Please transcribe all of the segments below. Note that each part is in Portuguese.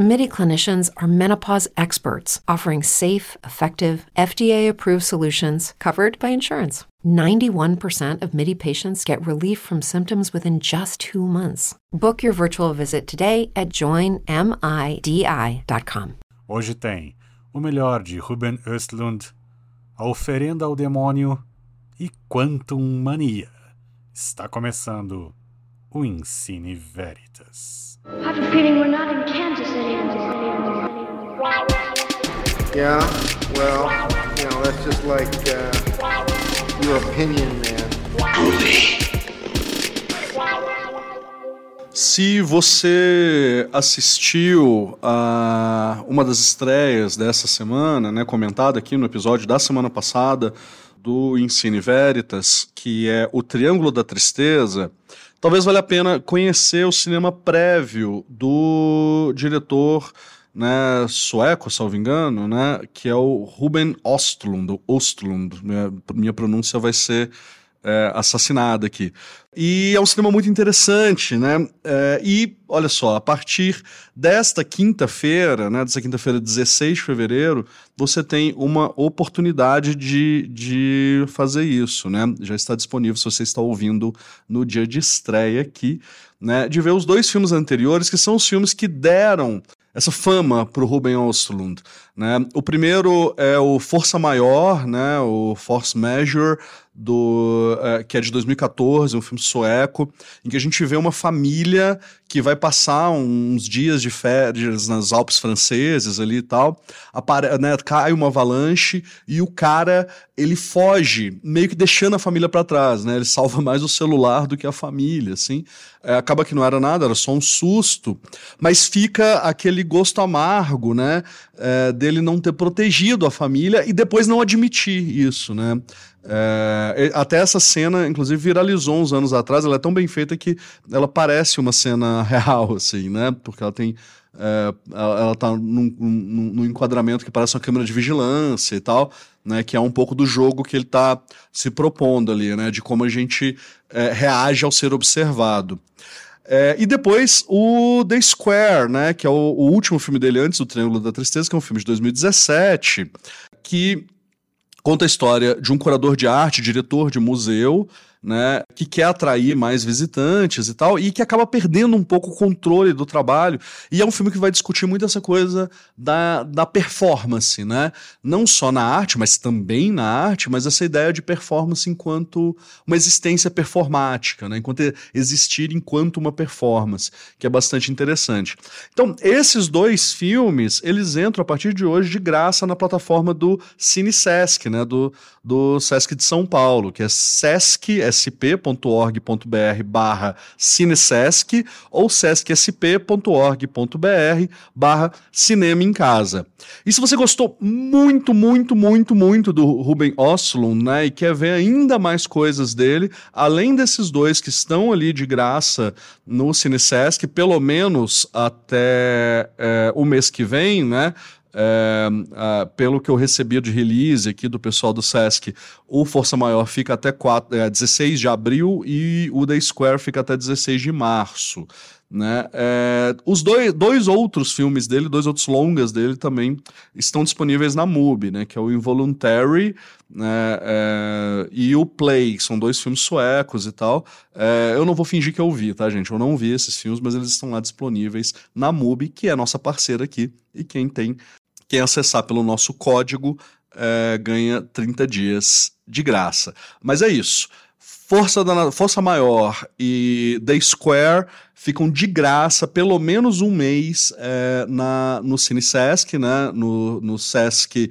MIDI clinicians are menopause experts offering safe, effective, FDA approved solutions covered by insurance. 91% of MIDI patients get relief from symptoms within just two months. Book your virtual visit today at joinmidi.com. Hoje tem o melhor de Ruben Östlund, A Oferenda ao Demônio e Quantum Mania. Está começando o Ensine Veritas. I've a feeling we're not in Kansas anymore. Yeah, well, you know, that's just like uh, your opinion, man. Se você assistiu a uma das estreias dessa semana, né, comentada aqui no episódio da semana passada do Ensine Veritas, que é O Triângulo da Tristeza, talvez valha a pena conhecer o cinema prévio do diretor né, sueco, salvo engano, né, que é o Ruben Ostlund, Ostlund, minha, minha pronúncia vai ser é, assassinada aqui. E é um cinema muito interessante, né? É, e, olha só, a partir desta quinta-feira, né, dessa quinta-feira, 16 de fevereiro, você tem uma oportunidade de, de fazer isso, né? Já está disponível, se você está ouvindo no dia de estreia aqui, né? De ver os dois filmes anteriores, que são os filmes que deram essa fama para o Ruben Östlund. Né? O primeiro é o Força Maior, né? o Force Measure, do, é, que é de 2014, um filme sueco, em que a gente vê uma família que vai passar uns dias de férias nas Alpes franceses ali e tal, apare né, cai uma avalanche e o cara ele foge, meio que deixando a família para trás, né? Ele salva mais o celular do que a família, assim. É, acaba que não era nada, era só um susto, mas fica aquele gosto amargo, né? É, dele não ter protegido a família e depois não admitir isso, né? É, até essa cena, inclusive, viralizou uns anos atrás. Ela é tão bem feita que ela parece uma cena real, assim, né? Porque ela tem. É, ela, ela tá num, num, num, enquadramento que parece uma câmera de vigilância e tal, né? Que é um pouco do jogo que ele tá se propondo ali, né? De como a gente é, reage ao ser observado. É, e depois o The Square, né? Que é o, o último filme dele antes do Triângulo da Tristeza, que é um filme de 2017, que conta a história de um curador de arte, diretor de museu, né, que quer atrair mais visitantes e tal, e que acaba perdendo um pouco o controle do trabalho. E é um filme que vai discutir muito essa coisa da, da performance, né? Não só na arte, mas também na arte, mas essa ideia de performance enquanto uma existência performática, né? Enquanto existir enquanto uma performance, que é bastante interessante. Então, esses dois filmes, eles entram a partir de hoje de graça na plataforma do Cine Sesc, né? Do, do Sesc de São Paulo, que é Sesc, sp.org.br barra cinesesc ou sescsp.org.br barra cinema em casa. E se você gostou muito, muito, muito, muito do Ruben Oslund, né, e quer ver ainda mais coisas dele, além desses dois que estão ali de graça no Cinesesc, pelo menos até é, o mês que vem, né, é, pelo que eu recebi de release aqui do pessoal do Sesc, o Força Maior fica até 4, é, 16 de abril e o The Square fica até 16 de março. Né? É, os dois, dois outros filmes dele, dois outros longas dele também estão disponíveis na MUBI, né? que é o Involuntary né? É, e o Play, são dois filmes suecos e tal. É, eu não vou fingir que eu vi, tá, gente? Eu não vi esses filmes, mas eles estão lá disponíveis na MUBI, que é a nossa parceira aqui, e quem tem quem acessar pelo nosso código é, ganha 30 dias de graça. Mas é isso. Força, da, Força Maior e The Square ficam de graça pelo menos um mês é, na, no Cine Sesc, né? no, no sescsp.org.br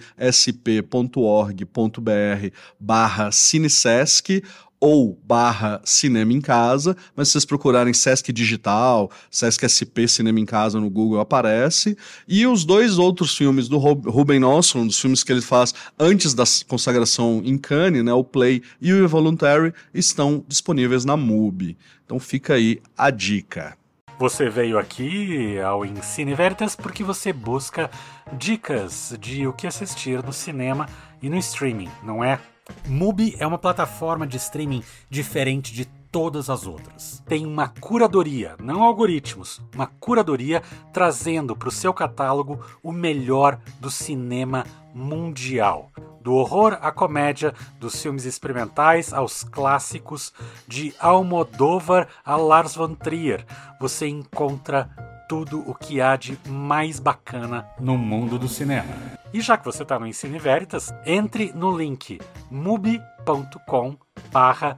barra CineSesc ou barra Cinema em Casa, mas se vocês procurarem Sesc Digital, Sesc SP Cinema em Casa no Google aparece, e os dois outros filmes do Ruben Olson, dos filmes que ele faz antes da consagração em Cannes, né, o Play e o Involuntary, estão disponíveis na MUBI. Então fica aí a dica. Você veio aqui ao Ensine Veritas porque você busca dicas de o que assistir no cinema e no streaming, não é? Mubi é uma plataforma de streaming diferente de todas as outras. Tem uma curadoria, não algoritmos, uma curadoria trazendo para o seu catálogo o melhor do cinema mundial. Do horror à comédia, dos filmes experimentais aos clássicos, de Almodóvar a Lars von Trier, você encontra tudo o que há de mais bacana no mundo do cinema. E já que você está no Ensine Veritas, entre no link mubi.com barra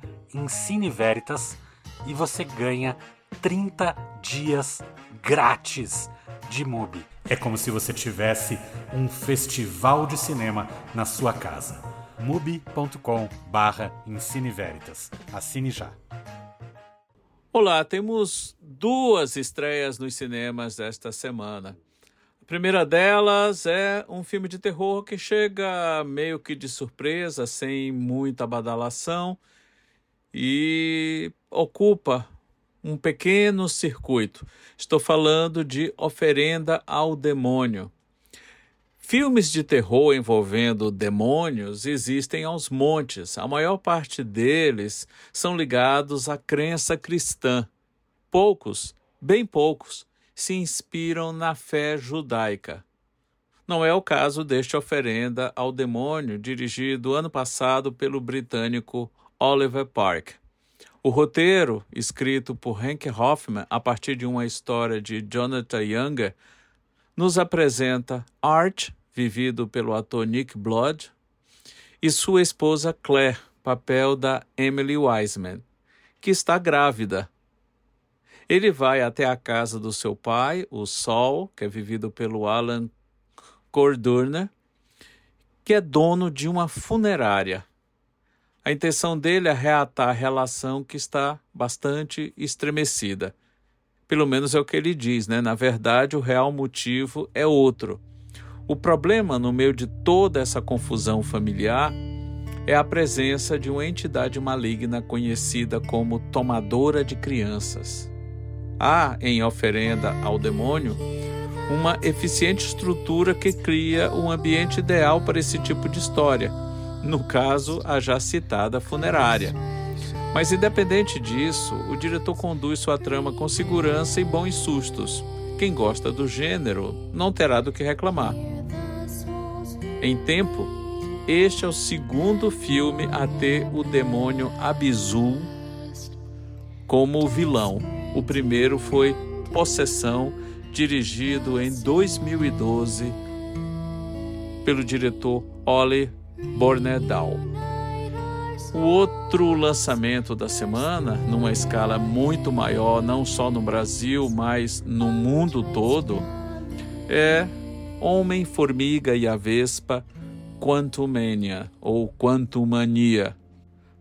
Veritas e você ganha 30 dias grátis de Mubi. É como se você tivesse um festival de cinema na sua casa. mubi.com barra Veritas. Assine já. Olá, temos duas estreias nos cinemas desta semana. A primeira delas é um filme de terror que chega meio que de surpresa, sem muita badalação e ocupa um pequeno circuito. Estou falando de Oferenda ao Demônio. Filmes de terror envolvendo demônios existem aos montes. A maior parte deles são ligados à crença cristã. Poucos, bem poucos, se inspiram na fé judaica. Não é o caso deste Oferenda ao Demônio, dirigido ano passado pelo britânico Oliver Park. O roteiro, escrito por Hank Hoffman a partir de uma história de Jonathan Younger, nos apresenta Art vivido pelo ator Nick Blood, e sua esposa Claire, papel da Emily Wiseman, que está grávida. Ele vai até a casa do seu pai, o Sol, que é vivido pelo Alan Cordurner, que é dono de uma funerária. A intenção dele é reatar a relação que está bastante estremecida. Pelo menos é o que ele diz, né? Na verdade, o real motivo é outro. O problema no meio de toda essa confusão familiar é a presença de uma entidade maligna conhecida como tomadora de crianças. Há, em oferenda ao demônio, uma eficiente estrutura que cria um ambiente ideal para esse tipo de história, no caso, a já citada funerária. Mas, independente disso, o diretor conduz sua trama com segurança e bons sustos. Quem gosta do gênero não terá do que reclamar. Em tempo, este é o segundo filme a ter o demônio Abizul como vilão. O primeiro foi Possessão, dirigido em 2012 pelo diretor Ole Bornedal. O outro lançamento da semana, numa escala muito maior, não só no Brasil, mas no mundo todo, é Homem-Formiga e a Vespa Quantumania ou Quantumania.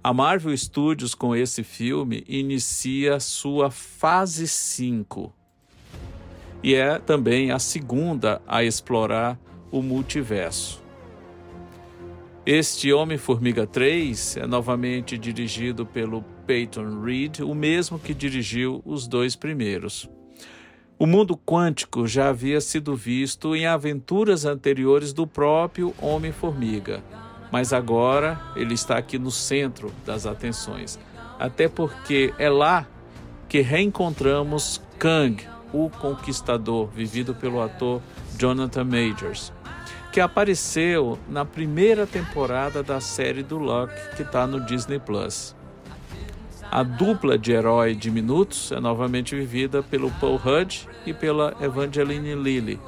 A Marvel Studios, com esse filme, inicia sua fase 5 e é também a segunda a explorar o multiverso. Este Homem-Formiga 3 é novamente dirigido pelo Peyton Reed, o mesmo que dirigiu os dois primeiros. O mundo quântico já havia sido visto em aventuras anteriores do próprio Homem-Formiga, mas agora ele está aqui no centro das atenções, até porque é lá que reencontramos Kang, o Conquistador, vivido pelo ator Jonathan Majors, que apareceu na primeira temporada da série do Luck, que está no Disney Plus. A dupla de herói de minutos é novamente vivida pelo Paul Rudd e pela Evangeline Lilly,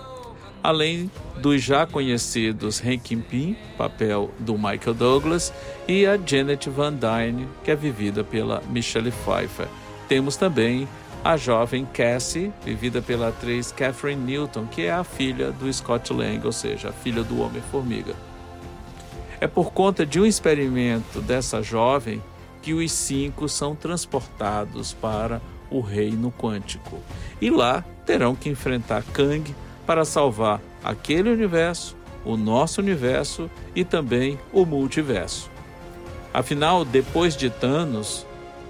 além dos já conhecidos Hank Pym, papel do Michael Douglas, e a Janet Van Dyne, que é vivida pela Michelle Pfeiffer. Temos também a jovem Cassie, vivida pela atriz Catherine Newton, que é a filha do Scott Lang, ou seja, a filha do Homem-Formiga. É por conta de um experimento dessa jovem que os cinco são transportados para o reino quântico. E lá terão que enfrentar Kang para salvar aquele universo, o nosso universo e também o multiverso. Afinal, depois de Thanos,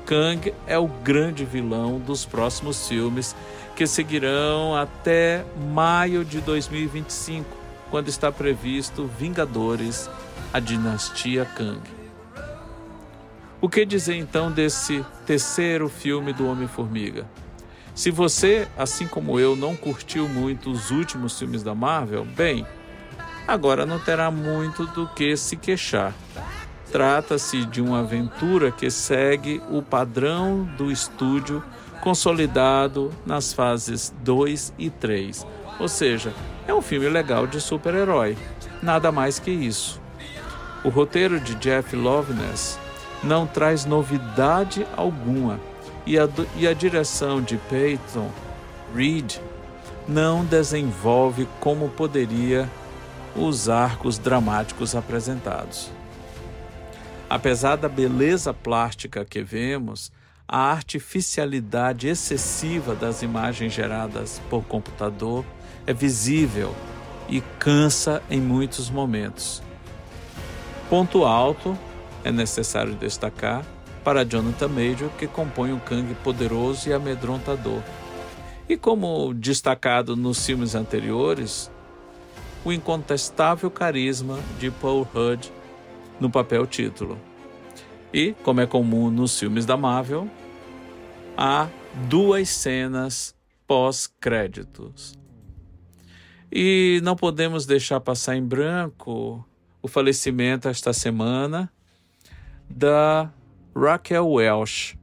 Kang é o grande vilão dos próximos filmes que seguirão até maio de 2025, quando está previsto Vingadores, a dinastia Kang. O que dizer então desse terceiro filme do Homem-Formiga? Se você, assim como eu, não curtiu muito os últimos filmes da Marvel, bem, agora não terá muito do que se queixar. Trata-se de uma aventura que segue o padrão do estúdio consolidado nas fases 2 e 3. Ou seja, é um filme legal de super-herói. Nada mais que isso. O roteiro de Jeff Loveness não traz novidade alguma e a, e a direção de Peyton Reed não desenvolve como poderia os arcos dramáticos apresentados. Apesar da beleza plástica que vemos, a artificialidade excessiva das imagens geradas por computador é visível e cansa em muitos momentos. Ponto alto é necessário destacar para Jonathan Major, que compõe um Kang poderoso e amedrontador. E como destacado nos filmes anteriores, o incontestável carisma de Paul Rudd no papel título. E, como é comum nos filmes da Marvel, há duas cenas pós-créditos. E não podemos deixar passar em branco o falecimento esta semana da Raquel Welch,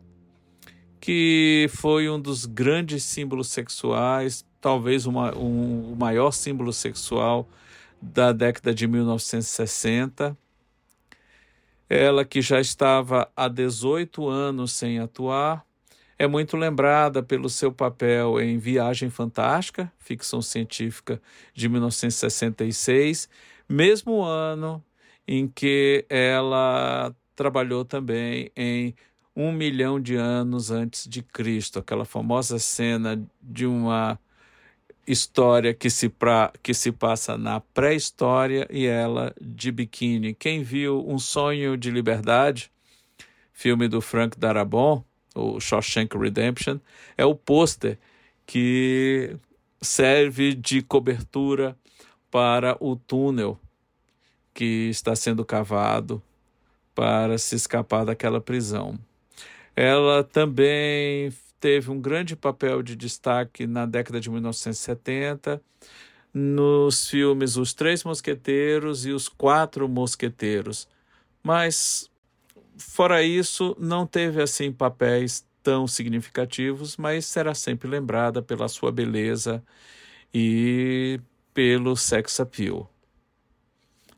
que foi um dos grandes símbolos sexuais, talvez uma, um, o maior símbolo sexual da década de 1960. Ela que já estava há 18 anos sem atuar, é muito lembrada pelo seu papel em Viagem Fantástica, ficção científica de 1966, mesmo ano em que ela trabalhou também em Um Milhão de Anos Antes de Cristo, aquela famosa cena de uma história que se, pra, que se passa na pré-história e ela de biquíni. Quem viu Um Sonho de Liberdade, filme do Frank Darabont, o Shawshank Redemption, é o pôster que serve de cobertura para o túnel que está sendo cavado para se escapar daquela prisão. Ela também teve um grande papel de destaque na década de 1970 nos filmes Os Três Mosqueteiros e Os Quatro Mosqueteiros. Mas fora isso, não teve assim papéis tão significativos, mas será sempre lembrada pela sua beleza e pelo sex appeal.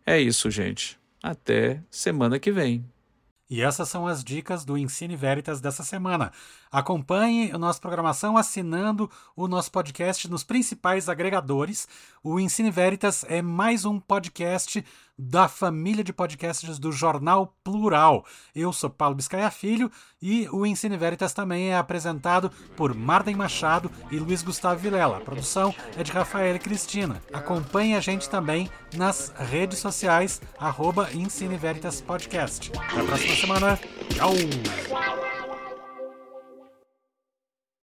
É isso, gente. Até semana que vem. E essas são as dicas do Ensine Veritas dessa semana. Acompanhe a nossa programação assinando o nosso podcast nos principais agregadores. O Ensine Veritas é mais um podcast da família de podcasts do Jornal Plural. Eu sou Paulo Biscaia Filho e o Ensine Veritas também é apresentado por Marden Machado e Luiz Gustavo Vilela. A produção é de Rafael e Cristina. Acompanhe a gente também nas redes sociais, arroba Ensine Veritas Podcast. Até a próxima semana. Tchau!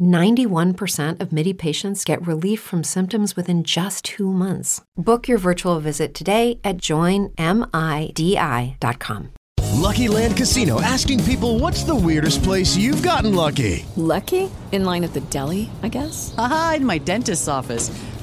91% of MIDI patients get relief from symptoms within just two months. Book your virtual visit today at joinmidi.com. Lucky Land Casino asking people what's the weirdest place you've gotten lucky? Lucky? In line at the deli, I guess? Aha, in my dentist's office.